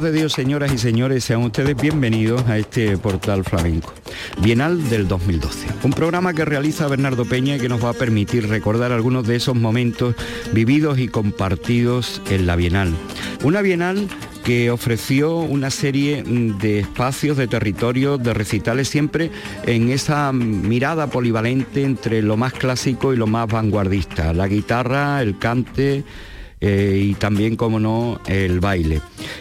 De Dios, señoras y señores, sean ustedes bienvenidos a este portal flamenco. Bienal del 2012. Un programa que realiza Bernardo Peña y que nos va a permitir recordar algunos de esos momentos vividos y compartidos en la Bienal. Una Bienal que ofreció una serie de espacios, de territorios, de recitales, siempre en esa mirada polivalente entre lo más clásico y lo más vanguardista. La guitarra, el cante, eh, y también, como no, el baile.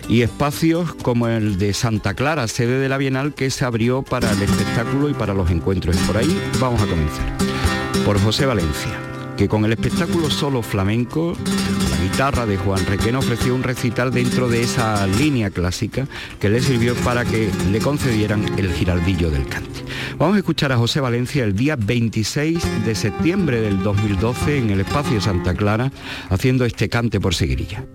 Y espacios como el de Santa Clara, sede de la Bienal, que se abrió para el espectáculo y para los encuentros. Y por ahí vamos a comenzar. Por José Valencia que con el espectáculo solo flamenco, la guitarra de Juan Requena ofreció un recital dentro de esa línea clásica que le sirvió para que le concedieran el giraldillo del cante. Vamos a escuchar a José Valencia el día 26 de septiembre del 2012 en el espacio Santa Clara haciendo este cante por seguirilla.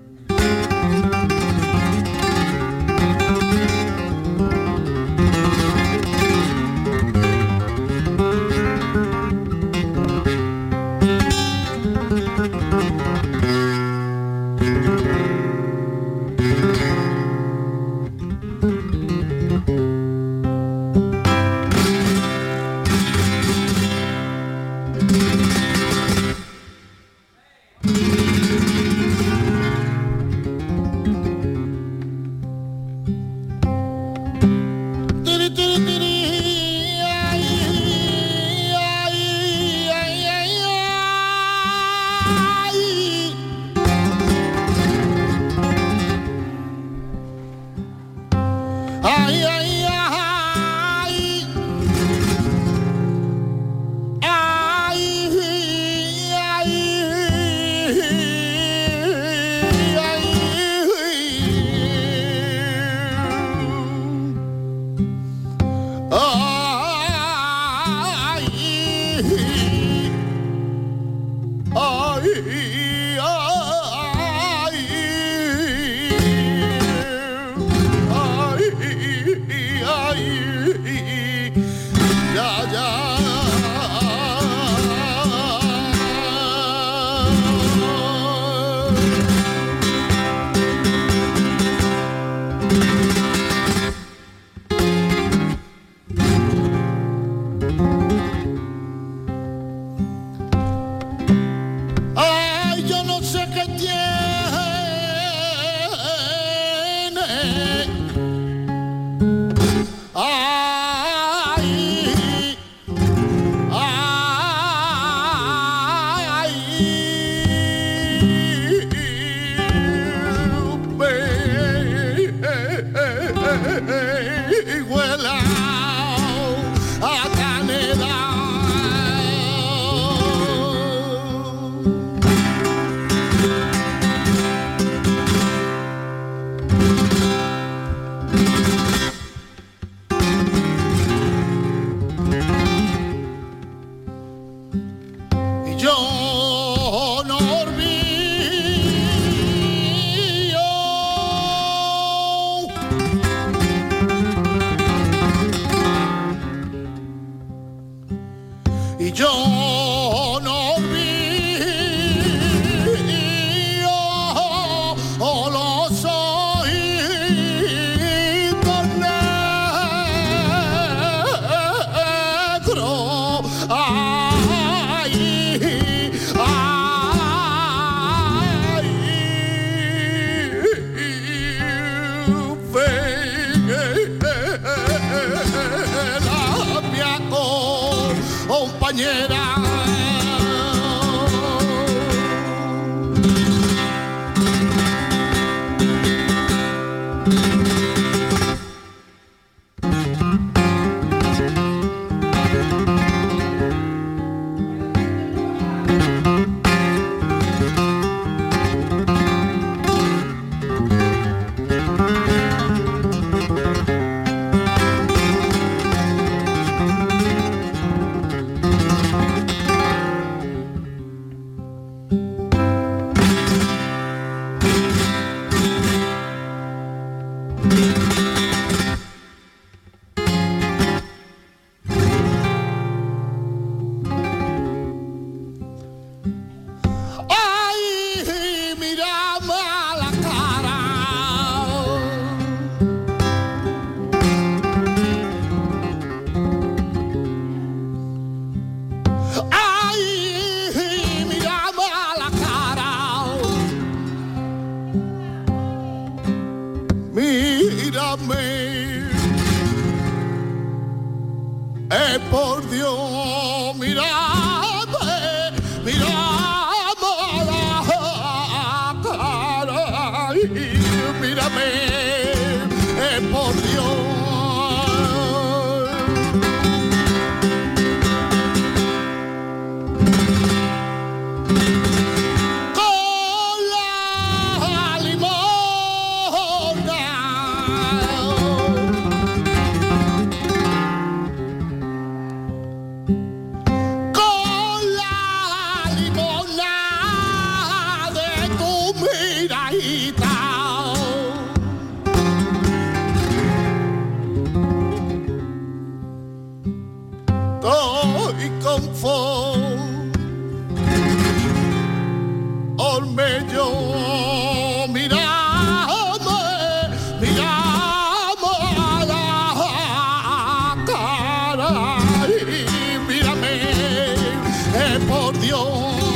por Dios.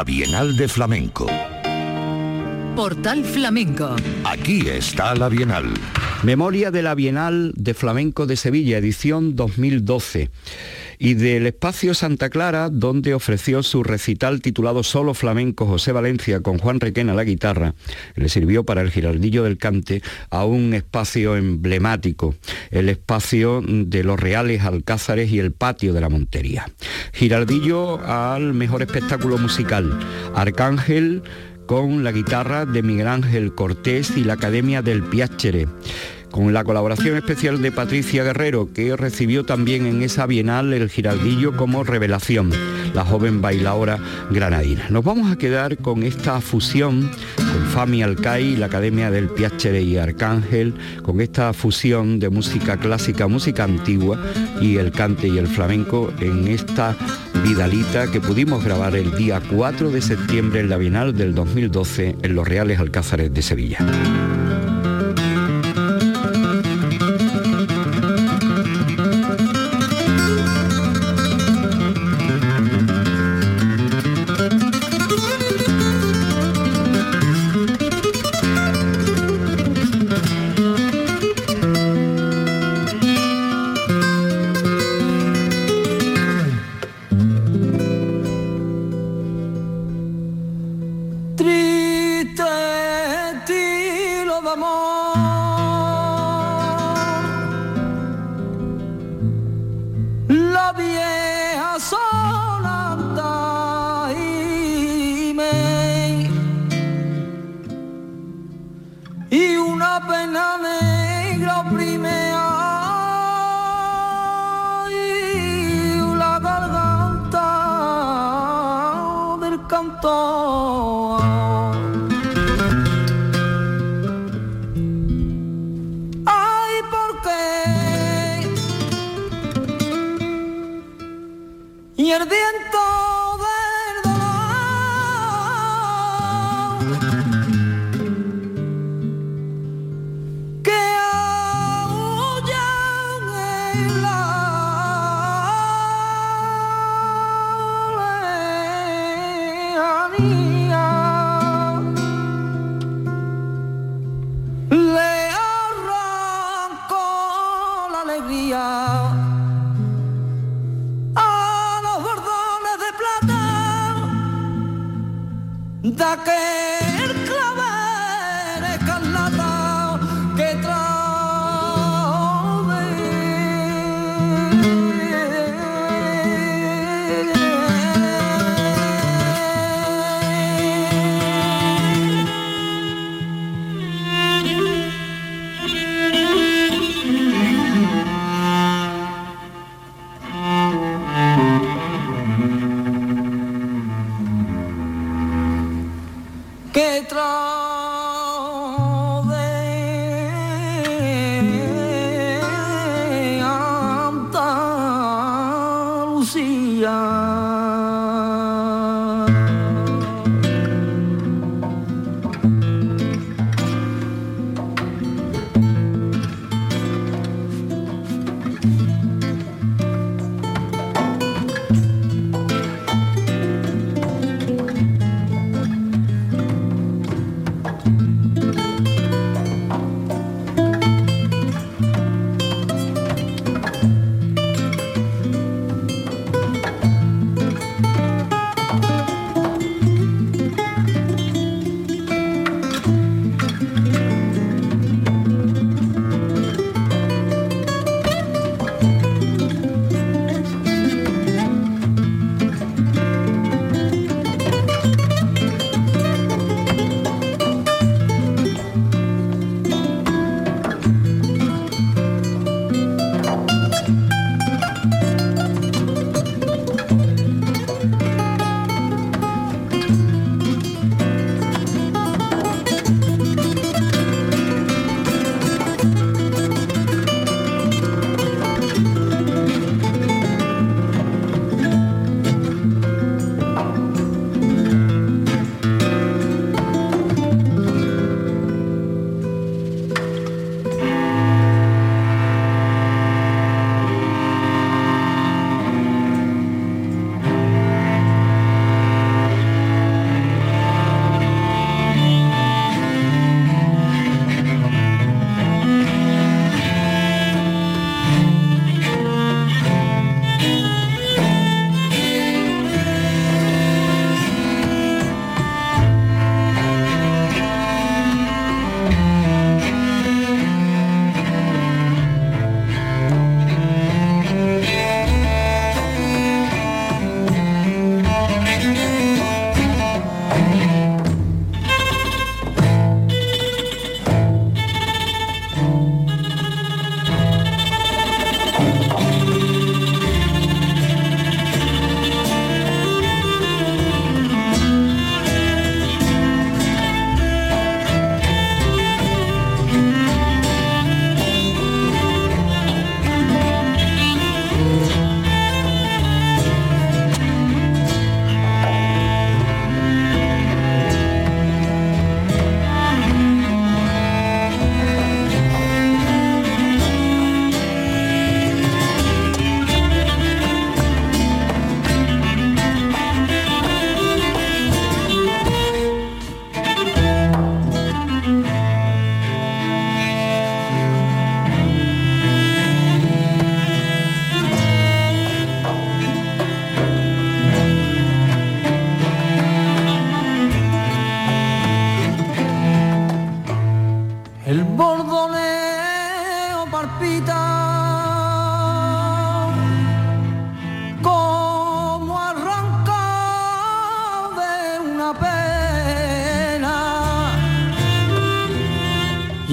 La Bienal de Flamenco. Portal Flamenco. Aquí está la Bienal. Memoria de la Bienal de Flamenco de Sevilla, edición 2012 y del espacio Santa Clara, donde ofreció su recital titulado Solo Flamenco José Valencia con Juan Requena la guitarra, le sirvió para el Giraldillo del Cante a un espacio emblemático, el espacio de los Reales Alcázares y el patio de la Montería. Giraldillo al mejor espectáculo musical, Arcángel con la guitarra de Miguel Ángel Cortés y la Academia del Piacere con la colaboración especial de Patricia Guerrero, que recibió también en esa bienal el Giraldillo como revelación, la joven bailaora granadina. Nos vamos a quedar con esta fusión con Fami Alcai, la Academia del Piacere y Arcángel, con esta fusión de música clásica, música antigua y el cante y el flamenco en esta Vidalita que pudimos grabar el día 4 de septiembre en la Bienal del 2012 en los Reales Alcázares de Sevilla.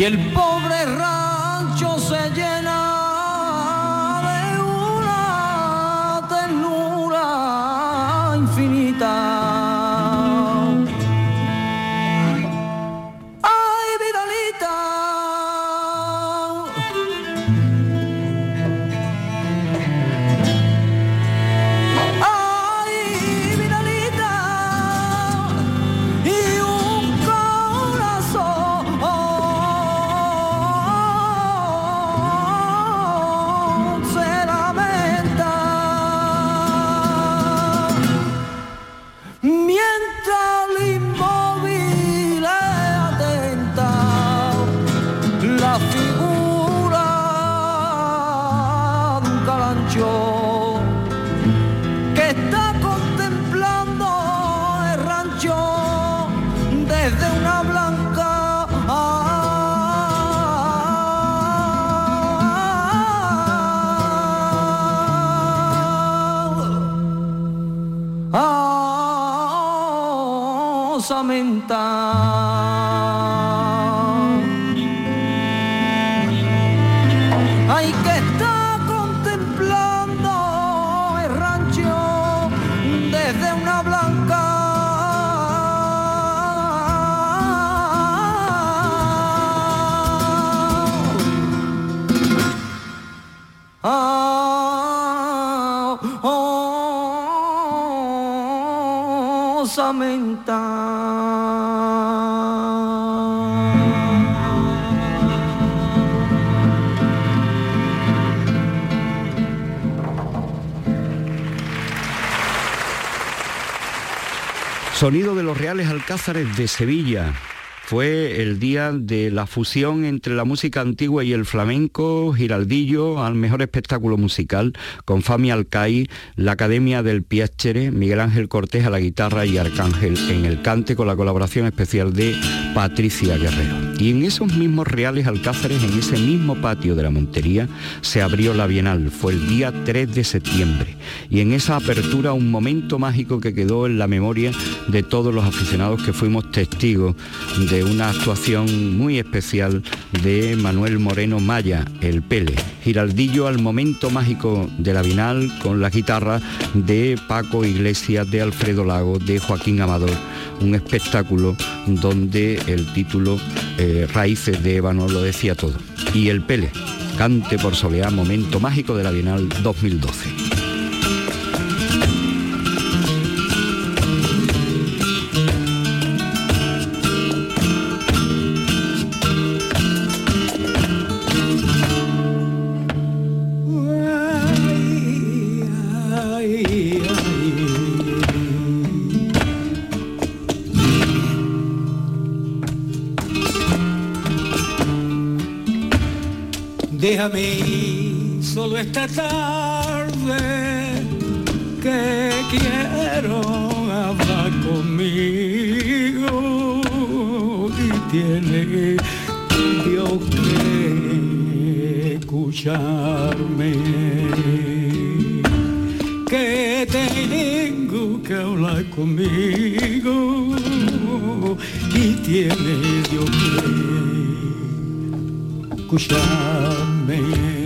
El pobre Hay que estar contemplando el rancho desde una blanca. Ah. Sonido de los Reales Alcázares de Sevilla. Fue el día de la fusión entre la música antigua y el flamenco, Giraldillo al mejor espectáculo musical, con Fami Alcai, la Academia del Piacere, Miguel Ángel Cortés a la guitarra y Arcángel en el cante con la colaboración especial de Patricia Guerrero. Y en esos mismos reales alcázares, en ese mismo patio de la Montería, se abrió la Bienal. Fue el día 3 de septiembre. Y en esa apertura un momento mágico que quedó en la memoria de todos los aficionados que fuimos testigos de una actuación muy especial de Manuel Moreno Maya, el Pele. Giraldillo al momento mágico de la Binal con la guitarra de Paco Iglesias, de Alfredo Lago, de Joaquín Amador. Un espectáculo donde el título eh, Raíces de Ébano lo decía todo. Y el Pele, cante por soleá, momento mágico de la Bienal 2012. Tarde que quiero hablar conmigo y tiene Dios que escucharme. Que tengo que hablar conmigo y tiene Dios que escucharme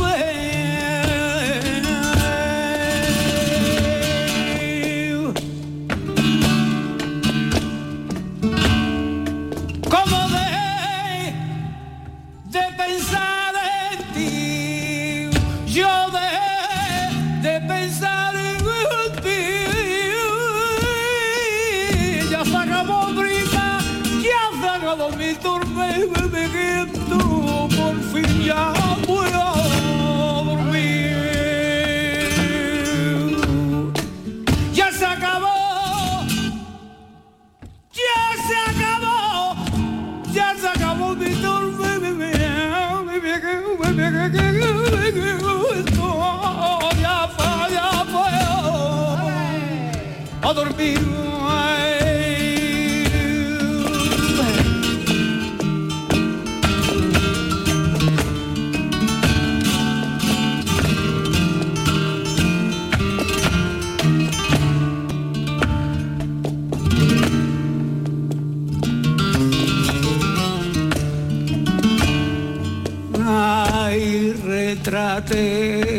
away. a dormir. Ay, retrate.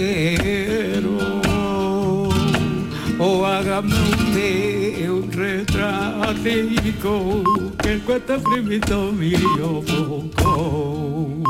Que el cuento primito mío poco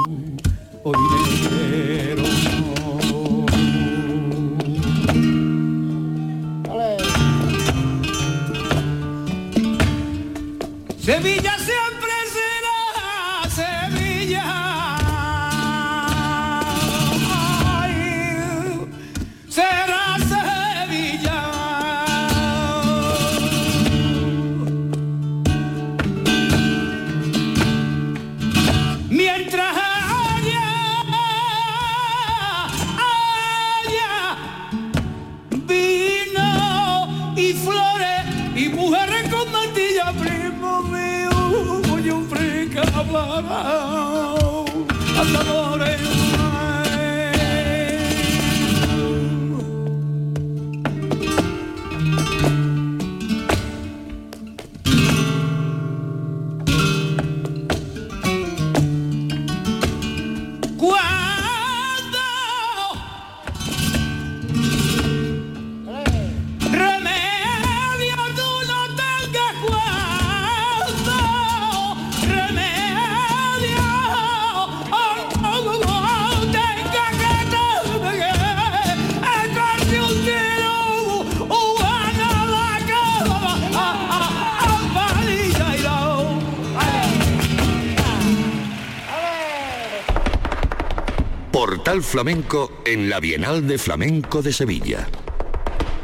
Flamenco en la Bienal de Flamenco de Sevilla.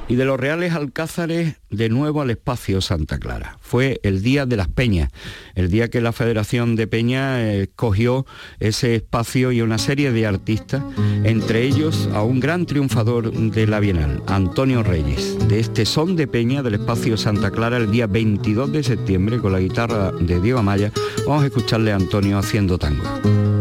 Y de los Reales Alcázares de nuevo al espacio Santa Clara. Fue el día de las peñas, el día que la Federación de Peña escogió eh, ese espacio y una serie de artistas, entre ellos a un gran triunfador de la Bienal, Antonio Reyes, de este son de peña del espacio Santa Clara el día 22 de septiembre con la guitarra de Diego Amaya. Vamos a escucharle a Antonio haciendo tango.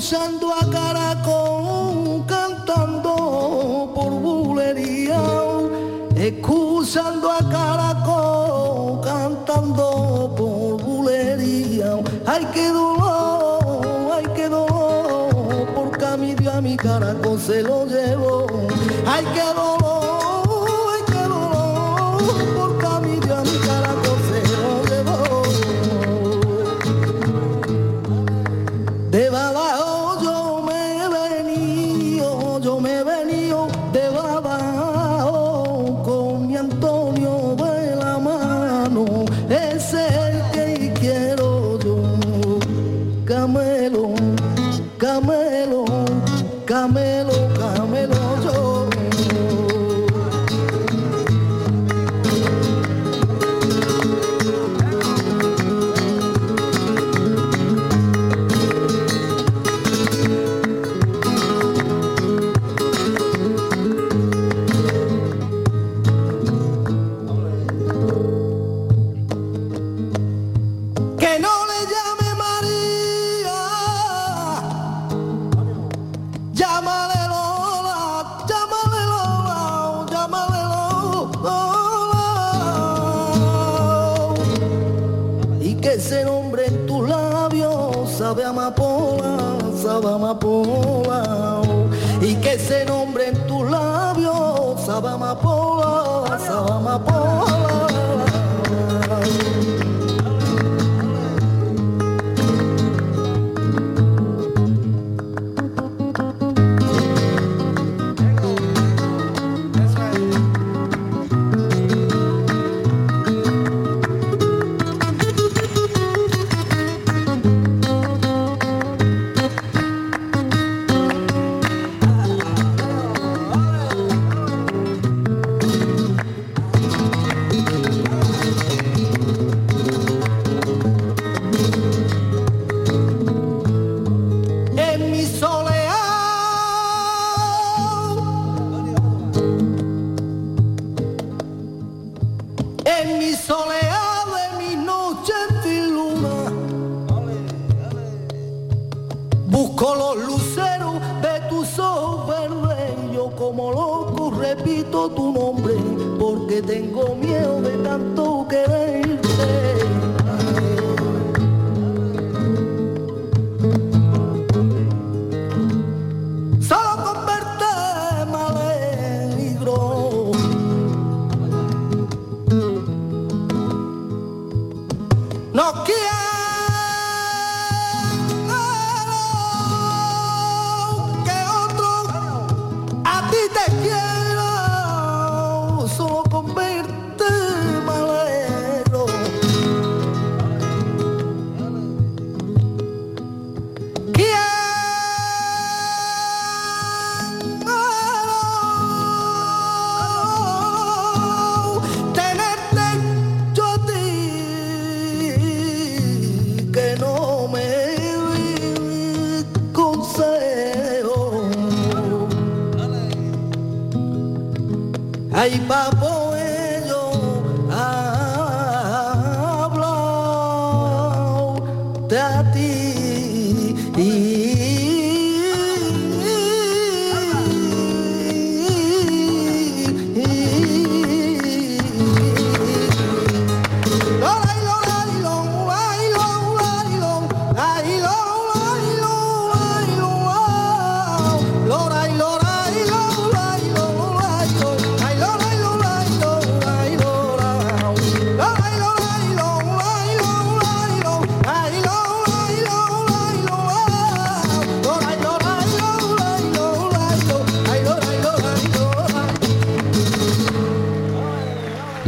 Escuchando a Caracol cantando por bulería, escuchando a Caracol cantando por bulería. Ay, qué dolor, ay, qué dolor, por camino a mi caracol se lo llevo. Ay, qué dolor. Ay, papo.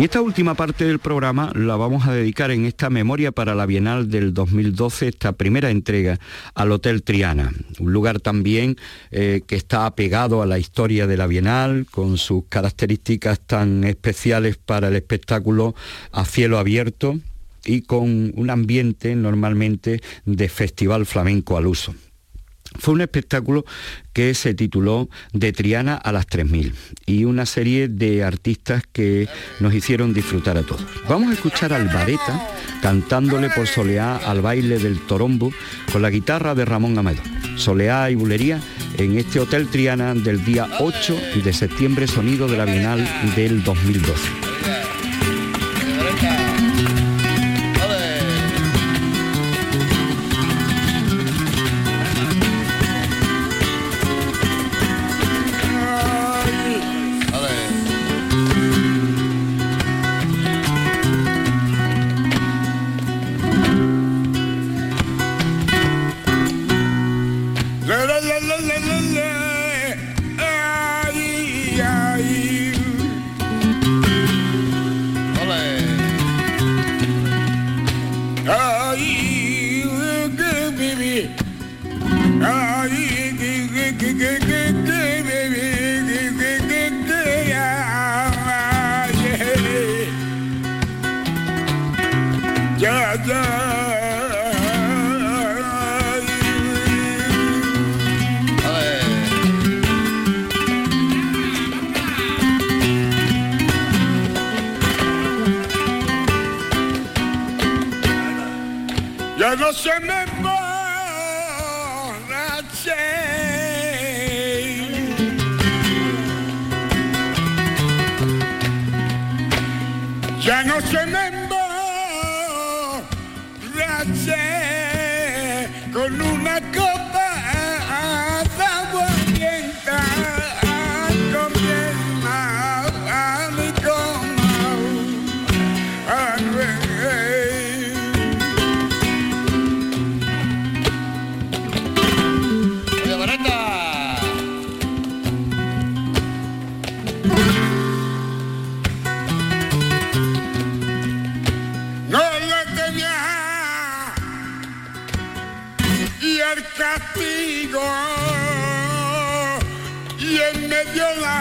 Esta última parte del programa la vamos a dedicar en esta memoria para la Bienal del 2012, esta primera entrega al Hotel Triana, un lugar también eh, que está apegado a la historia de la Bienal, con sus características tan especiales para el espectáculo a cielo abierto y con un ambiente normalmente de festival flamenco al uso. Fue un espectáculo que se tituló De Triana a las 3000 y una serie de artistas que nos hicieron disfrutar a todos. Vamos a escuchar al Vareta cantándole por soleá al baile del torombo con la guitarra de Ramón Amedo. soleá y bulería en este Hotel Triana del día 8 de septiembre, sonido de la Bienal del 2012. Que viene niña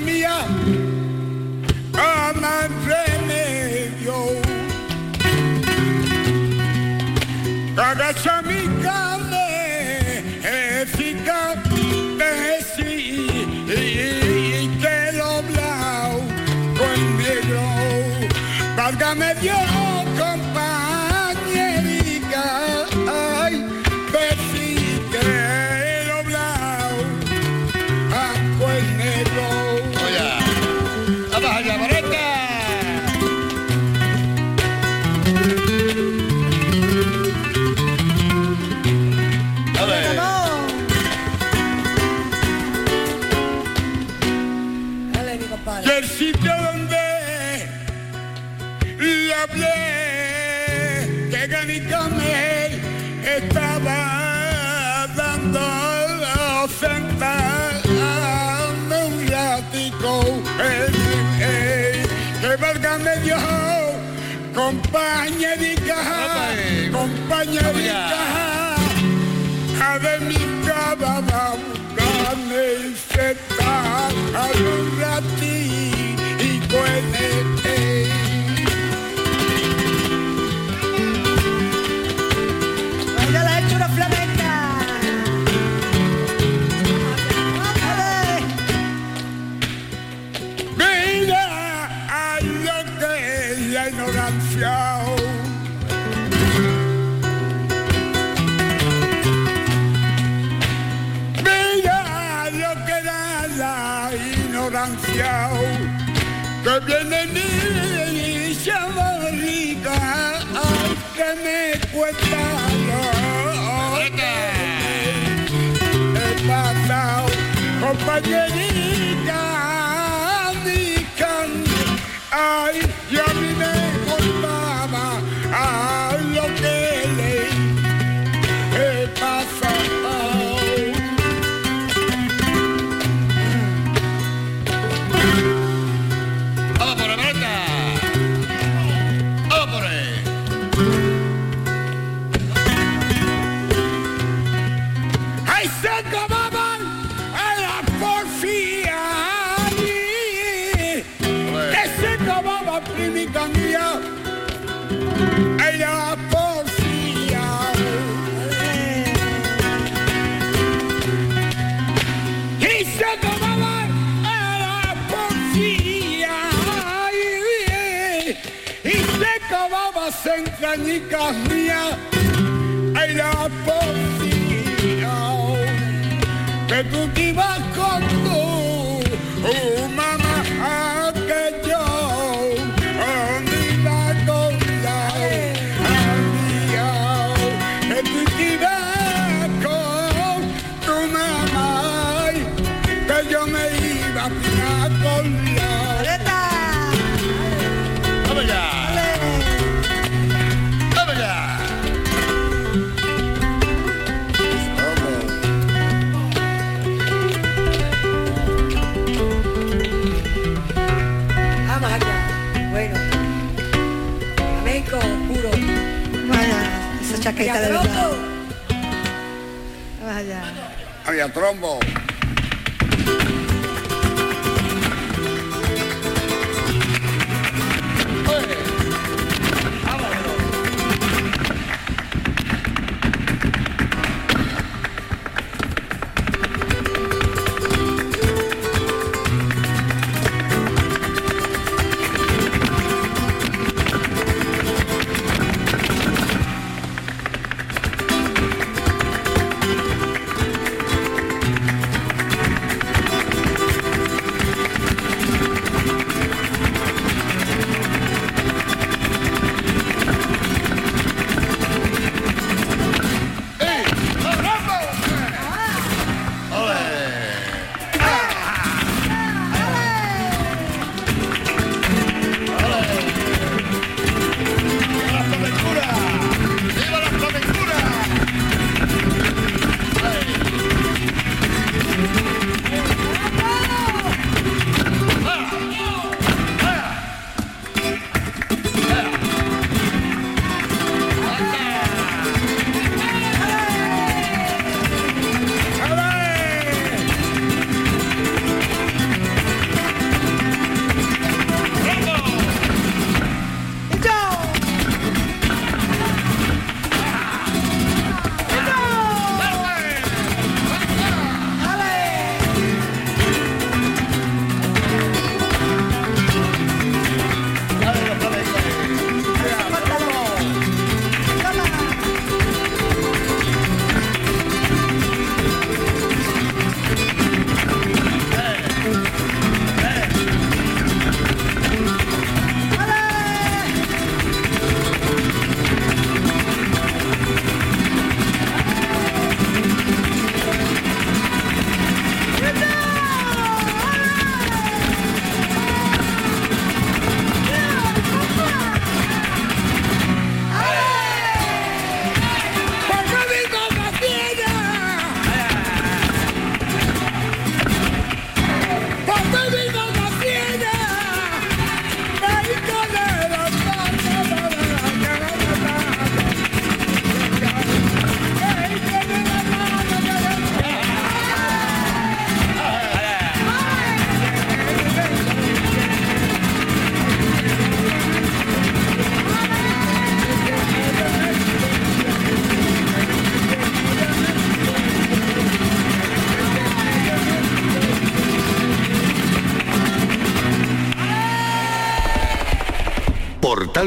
rica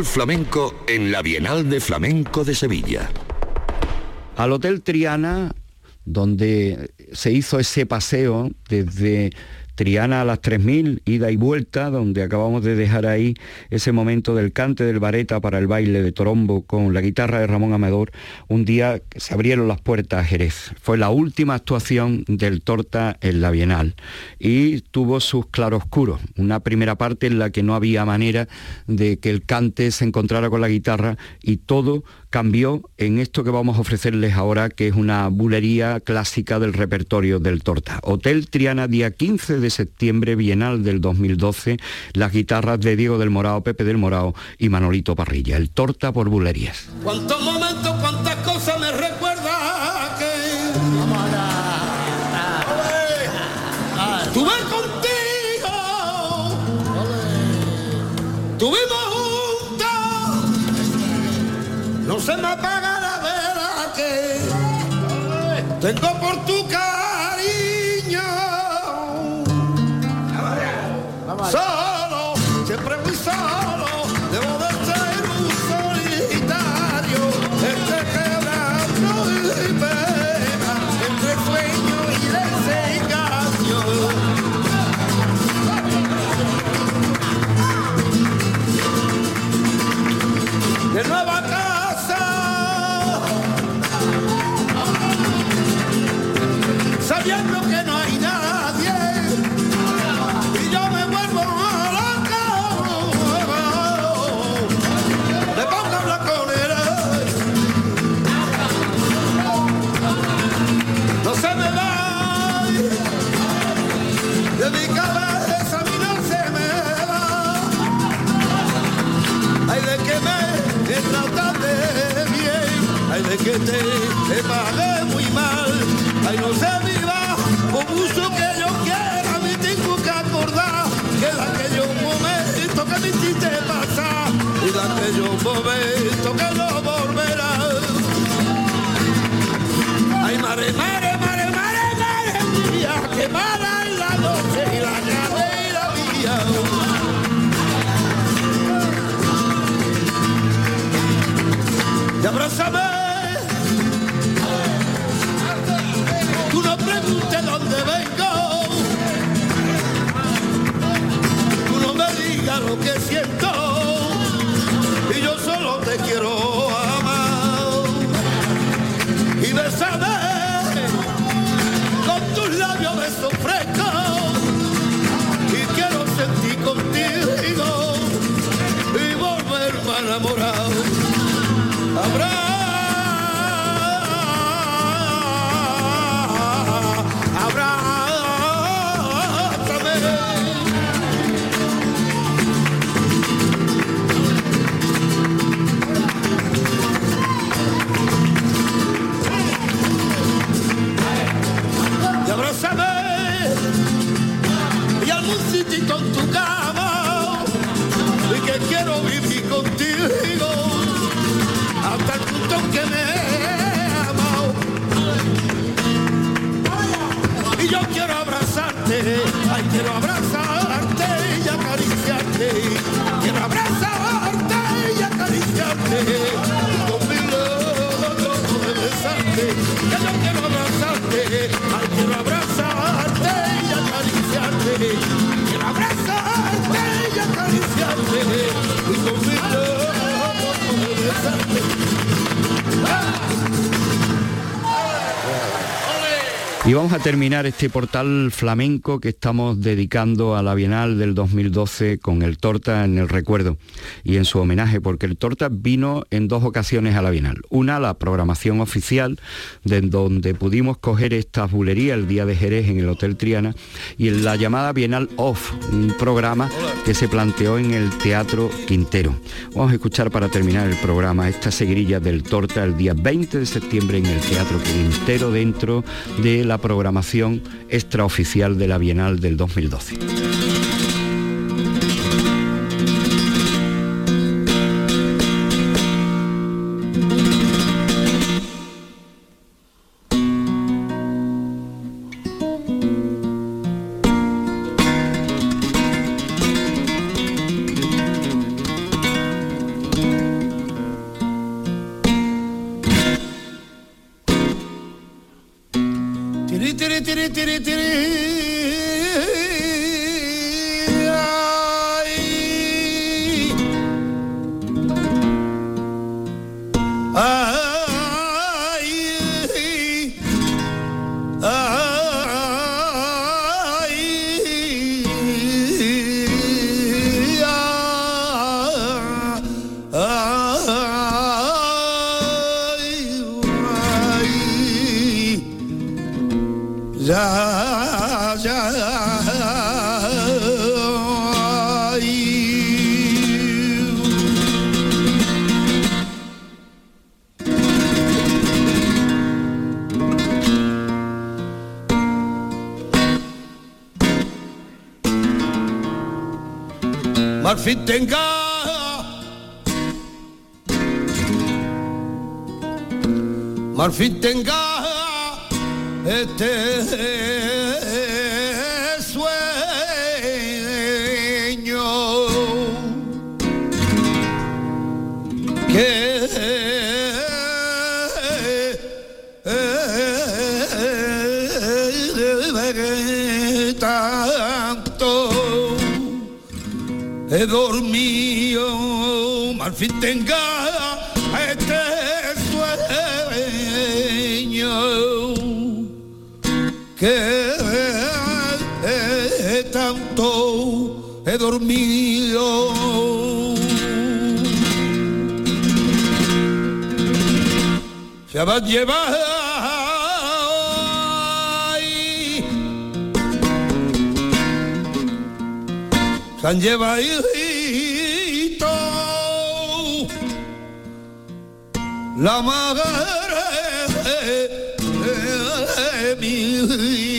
Flamenco en la Bienal de Flamenco de Sevilla. Al Hotel Triana, donde se hizo ese paseo desde Triana a las 3000, ida y vuelta, donde acabamos de dejar ahí ese momento del cante del vareta para el baile de Torombo con la guitarra de Ramón Amador, un día se abrieron las puertas a Jerez. Fue la última actuación del Torta en la Bienal y tuvo sus claroscuros. Una primera parte en la que no había manera de que el cante se encontrara con la guitarra y todo cambió en esto que vamos a ofrecerles ahora, que es una bulería clásica del repertorio del Torta. Hotel Triana, día 15 de septiembre, Bienal del 2012, las guitarras de Diego del Morao, Pepe del Morao y Manolito Parrilla. El Torta por bulerías. ¿Cuántos momentos, cuántas cosas me recuerda que tuve contigo? Tuvimos juntos, no se me apaga la vela que tengo por tu que te, te pagué muy mal. Ay, no se viva por mucho que yo quiera, me tengo que acordar que de aquellos momentos que me hiciste pasar y de aquellos momentos que no volverán. Ay, mare, mare, mare, mare, mare mía, que mara en la noche y la cadera mía. Y lo que siento. Y yo solo te quiero amar. Y besame con tus labios besos frescos. Y quiero sentir contigo y volverme a enamorar. Habrá, abrazarte, ay, quiero abrazarte Y vamos a terminar este portal flamenco que estamos dedicando a la Bienal del 2012 con el Torta en el recuerdo y en su homenaje, porque el Torta vino en dos ocasiones a la Bienal. Una, la programación oficial, de donde pudimos coger esta bulería el día de Jerez en el Hotel Triana, y en la llamada Bienal Off, un programa que se planteó en el Teatro Quintero. Vamos a escuchar para terminar el programa esta seguirilla del Torta el día 20 de septiembre en el Teatro Quintero dentro de la programación extraoficial de la Bienal del 2012. He dormido, al fin tenga este sueño que tanto he dormido. Se va a llevar se han llevado la madre de mi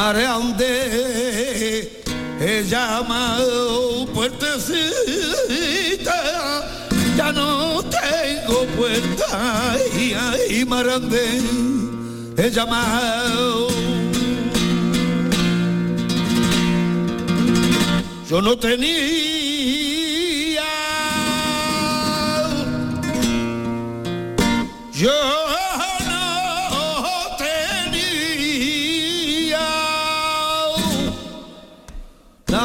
Mareande, he llamado puertecita. Ya no tengo puerta. Y ay, Marande, he llamado. Yo no tenía, yo